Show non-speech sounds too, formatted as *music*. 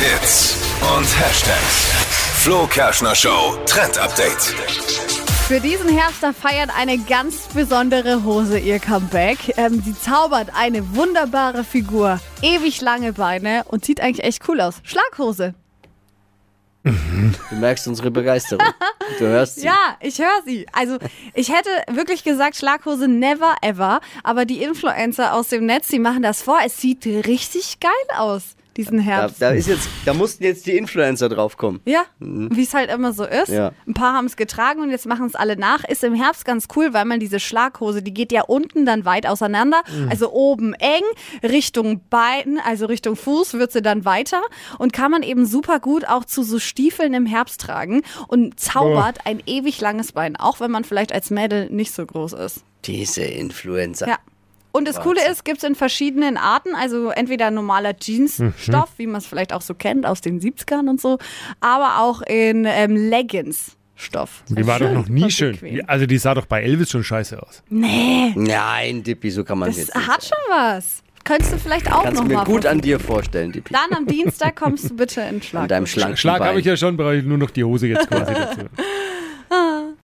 Hits und Hashtags. Flo Kerschner Show Trend Update. Für diesen Herbst da feiert eine ganz besondere Hose ihr Comeback. Ähm, sie zaubert eine wunderbare Figur, ewig lange Beine und sieht eigentlich echt cool aus. Schlaghose. Du merkst unsere Begeisterung. Du hörst sie. *laughs* Ja, ich höre sie. Also ich hätte wirklich gesagt, Schlaghose never ever. Aber die Influencer aus dem Netz, die machen das vor. Es sieht richtig geil aus, diesen Da, Herbst. da, ist jetzt, da mussten jetzt die Influencer draufkommen. Ja, wie es halt immer so ist. Ja. Ein paar haben es getragen und jetzt machen es alle nach. Ist im Herbst ganz cool, weil man diese Schlaghose, die geht ja unten dann weit auseinander. Also oben eng, Richtung Bein, also Richtung Fuß wird sie dann weiter und kann man eben super gut auch zu so Stiefeln im Herbst tragen und zaubert ein ewig langes Bein, auch wenn man vielleicht als Mädel nicht so groß ist. Diese Influencer. Ja. Und das Coole ist, gibt es in verschiedenen Arten, also entweder normaler Jeansstoff, wie man es vielleicht auch so kennt aus den 70ern und so, aber auch in ähm, Leggings-Stoff. Die war doch noch nie schön. bequem. Also die sah doch bei Elvis schon scheiße aus. Nee, Nein, Dippi, so kann man das jetzt nicht hat schon was. Könntest du vielleicht auch Kannst du noch mir mal gut an dir vorstellen, Dippi. Dann am Dienstag kommst du bitte in Schlag. An deinem Schlag habe ich ja schon, brauche ich nur noch die Hose jetzt quasi *laughs* dazu.